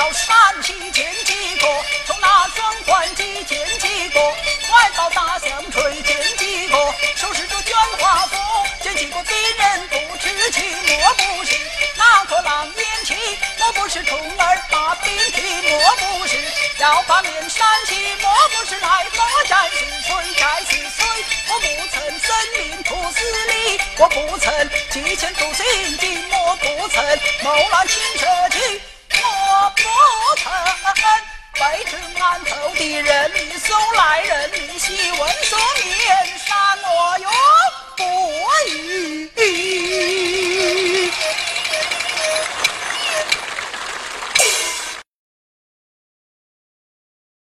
到山西见几个，从那双环集见几个，快到大象锤见几个，收拾着卷花斧见几个敌人不知情，莫不是那个狼烟气，莫不是虫儿把兵器，莫不是要把面山起，莫不是来佛战是谁战是谁？我不曾生命图死理，我不曾提前图心计，我不曾谋乱轻车骑，我臣白城安头的人，你送来人，你细问所面，善我元不允。